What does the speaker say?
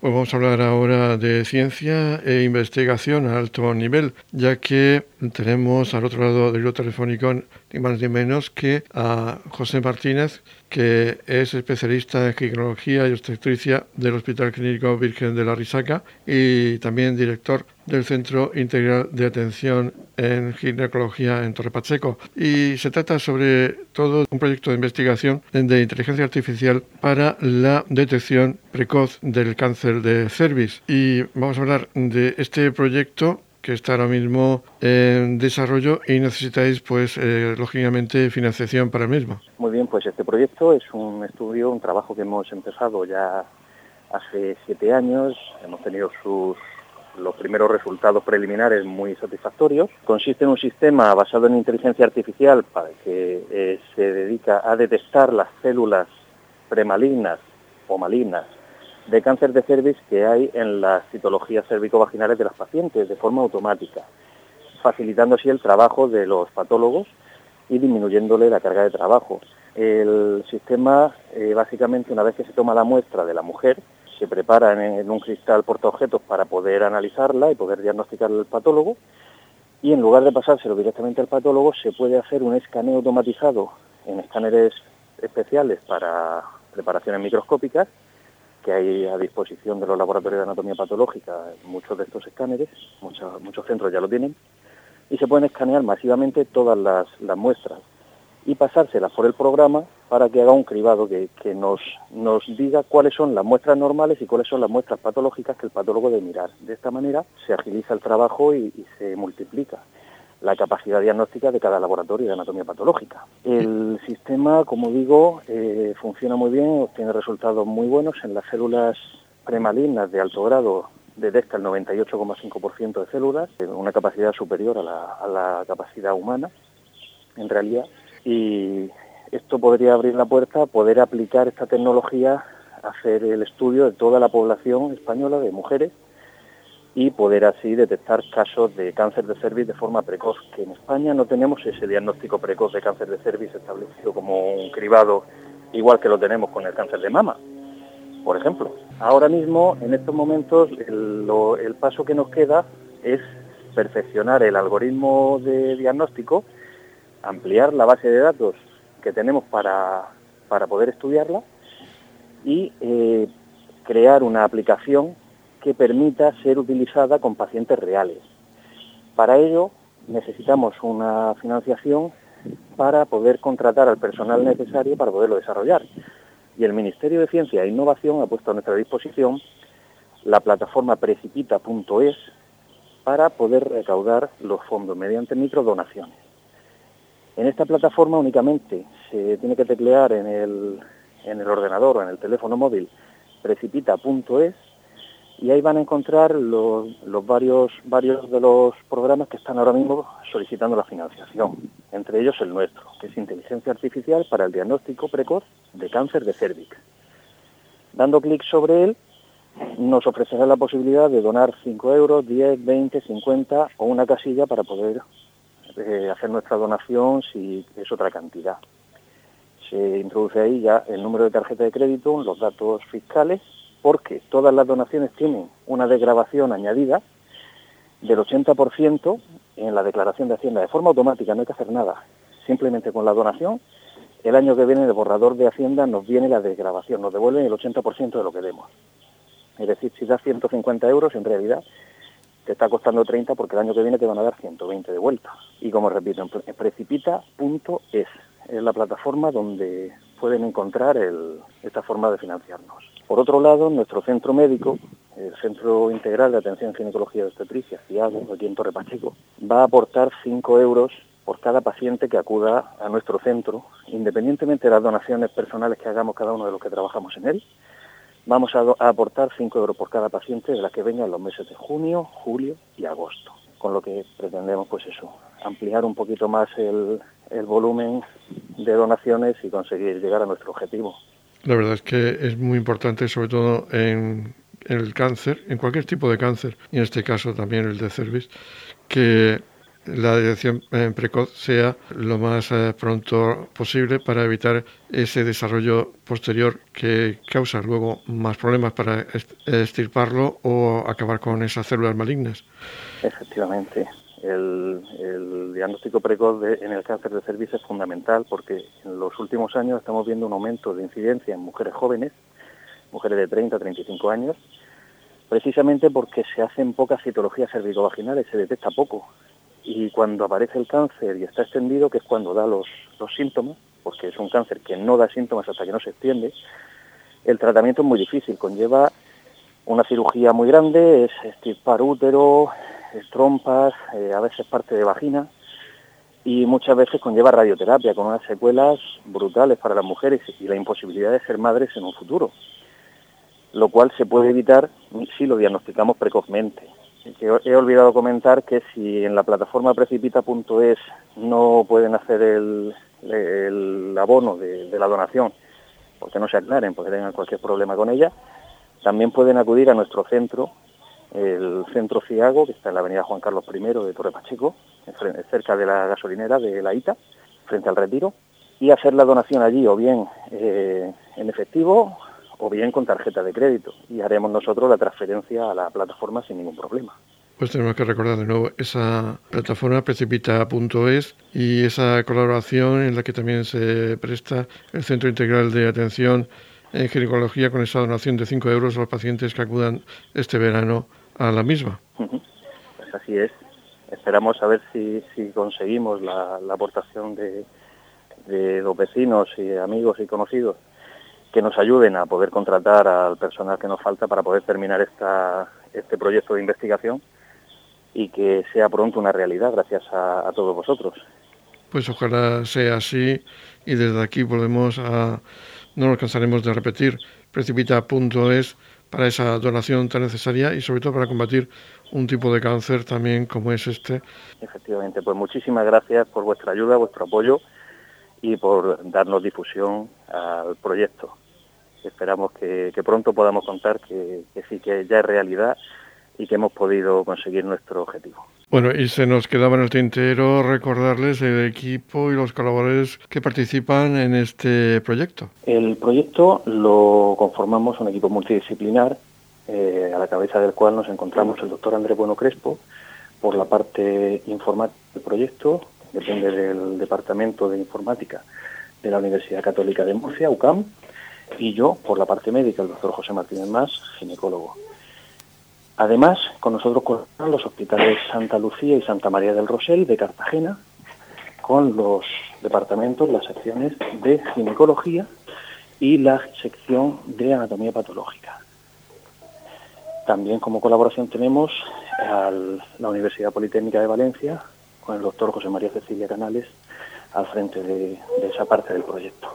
Pues vamos a hablar ahora de ciencia e investigación a alto nivel, ya que tenemos al otro lado del hilo telefónico ni más ni menos que a José Martínez, que es especialista en ginecología y obstetricia del Hospital Clínico Virgen de la Risaca y también director del Centro Integral de Atención en Ginecología en Torre Pacheco. Y se trata sobre todo un proyecto de investigación de inteligencia artificial para la detección precoz del cáncer de cervix. Y vamos a hablar de este proyecto que está ahora mismo en desarrollo y necesitáis, pues, eh, lógicamente, financiación para el mismo. Muy bien, pues este proyecto es un estudio, un trabajo que hemos empezado ya hace siete años. Hemos tenido sus los primeros resultados preliminares muy satisfactorios. Consiste en un sistema basado en inteligencia artificial para que eh, se dedica a detectar las células premalignas o malignas de cáncer de cervix que hay en las citologías cervicovaginales de las pacientes de forma automática, facilitando así el trabajo de los patólogos y disminuyéndole la carga de trabajo. El sistema, eh, básicamente, una vez que se toma la muestra de la mujer, se prepara en, un cristal portaobjetos para poder analizarla y poder diagnosticar el patólogo, y en lugar de pasárselo directamente al patólogo, se puede hacer un escaneo automatizado en escáneres especiales para preparaciones microscópicas que hay a disposición de los laboratorios de anatomía patológica, muchos de estos escáneres, muchos, muchos centros ya lo tienen, y se pueden escanear masivamente todas las, muestras y pasárselas por el programa para que haga un cribado que, nos, nos diga cuáles son las muestras normales y cuáles son las muestras patológicas que el patólogo debe mirar. De esta manera se agiliza el trabajo y se multiplica la capacidad diagnóstica de cada laboratorio de anatomía patológica. El sistema, como digo, eh, funciona muy bien, obtiene resultados muy buenos en las células premalignas de alto grado detecta el 98,5% de células, una capacidad superior a la, a la, capacidad humana, en realidad, y esto podría abrir la puerta a poder aplicar esta tecnología hacer el estudio de toda la población española de mujeres y poder así detectar casos de cáncer de cervix de forma precoz, que en España no tenemos ese diagnóstico precoz de cáncer de cervix establecido como un cribado igual que lo tenemos con el cáncer de mama, por ejemplo. Ahora mismo, en estos momentos, el, paso que nos queda es perfeccionar el algoritmo de diagnóstico, ampliar la base de datos que tenemos para, poder estudiarla y eh, crear una aplicación que permita ser utilizada con pacientes reales. Para ello necesitamos una financiación para poder contratar al personal necesario para poderlo desarrollar. Y el Ministerio de Ciencia e Innovación ha puesto a nuestra disposición la plataforma precipita.es para poder recaudar los fondos mediante microdonaciones. En esta plataforma únicamente se tiene que teclear en el, en el ordenador o en el teléfono móvil precipita.es y ahí van a encontrar los, varios, varios de los programas que están ahora mismo solicitando la financiación, entre ellos el nuestro, que es Inteligencia Artificial para el Diagnóstico Precoz de Cáncer de Cérvix. Dando clic sobre él, nos ofrecerá la posibilidad de donar 5 euros, 10, 20, 50 o una casilla para poder eh, hacer nuestra donación si es otra cantidad. Se introduce ahí ya el número de tarjeta de crédito, los datos fiscales porque todas las donaciones tienen una desgrabación añadida del 80% en la declaración de Hacienda de forma automática, no hay que hacer nada. Simplemente con la donación, el año que viene el borrador de Hacienda nos viene la desgrabación, nos devuelven el 80% de lo que demos. Es decir, si das 150 euros, en realidad te está costando 30 porque el año que viene te van a dar 120 de vuelta. Y como repito, en precipita.es es la plataforma donde pueden encontrar esta forma de financiarnos. Por otro lado, nuestro centro médico, el Centro Integral de Atención Ginecología y Obstetricia, CIAGO, aquí en Torre Pacheco, va a aportar 5 euros por cada paciente que acuda a nuestro centro, independientemente de las donaciones personales que hagamos cada uno de los que trabajamos en él. Vamos a, aportar 5 euros por cada paciente de la que vengan los meses de junio, julio y agosto, con lo que pretendemos, pues eso, ampliar un poquito más el volumen de donaciones y conseguir llegar a nuestro objetivo. La verdad es que es muy importante, sobre todo en, el cáncer, en cualquier tipo de cáncer, y en este caso también el de cervix, que la detección eh, precoz sea lo más eh, pronto posible para evitar ese desarrollo posterior que causa luego más problemas para estirparlo o acabar con esas células malignas. Efectivamente. El, diagnóstico precoz en el cáncer de cervix es fundamental porque en los últimos años estamos viendo un aumento de incidencia en mujeres jóvenes, mujeres de 30 a 35 años, precisamente porque se hacen pocas citologías cervicovaginales, se detecta poco. Y cuando aparece el cáncer y está extendido, que es cuando da los, los síntomas, porque es un cáncer que no da síntomas hasta que no se extiende, el tratamiento es muy difícil, conlleva una cirugía muy grande, es estirpar útero, trompas, eh, a veces parte de vagina, y muchas veces conlleva radioterapia con unas secuelas brutales para las mujeres y la imposibilidad de ser madres en un futuro lo cual se puede evitar si lo diagnosticamos precozmente. He olvidado comentar que si en la plataforma precipita.es no pueden hacer el, abono de, la donación, porque no se aclaren, porque tengan cualquier problema con ella, también pueden acudir a nuestro centro, el Centro Ciago, que está en la avenida Juan Carlos I de Torre Pacheco, cerca de la gasolinera de la ITA, frente al retiro, y hacer la donación allí o bien eh, en efectivo o bien con tarjeta de crédito y haremos nosotros la transferencia a la plataforma sin ningún problema. Pues tenemos que recordar de nuevo esa plataforma precipita.es y esa colaboración en la que también se presta el Centro Integral de Atención en Ginecología con esa donación de 5 euros a los pacientes que acudan este verano a la misma. Pues así es. Esperamos a ver si, conseguimos la, aportación de, de los vecinos y amigos y conocidos que nos ayuden a poder contratar al personal que nos falta para poder terminar esta, este proyecto de investigación y que sea pronto una realidad gracias a, todos vosotros. Pues ojalá sea así y desde aquí volvemos a, no nos cansaremos de repetir, precipita.es para esa donación tan necesaria y sobre todo para combatir un tipo de cáncer también como es este. Efectivamente, pues muchísimas gracias por vuestra ayuda, vuestro apoyo y por darnos difusión al proyecto. Esperamos que, pronto podamos contar que, sí que ya es realidad y que hemos podido conseguir nuestro objetivo. Bueno, y se nos quedaba en el tintero recordarles el equipo y los colaboradores que participan en este proyecto. El proyecto lo conformamos un equipo multidisciplinar, eh, a la cabeza del cual nos encontramos el doctor Andrés Bueno Crespo, por la parte informática del proyecto, depende del Departamento de Informática de la Universidad Católica de Murcia, UCAM, y yo por la parte médica, el doctor José Martínez Más, ginecólogo. Además, con nosotros colaboran los hospitales Santa Lucía y Santa María del Rosel de Cartagena, con los departamentos, las secciones de ginecología y la sección de anatomía patológica. También como colaboración tenemos a la Universidad Politécnica de Valencia, con el doctor José María Cecilia Canales al frente de, esa parte del proyecto.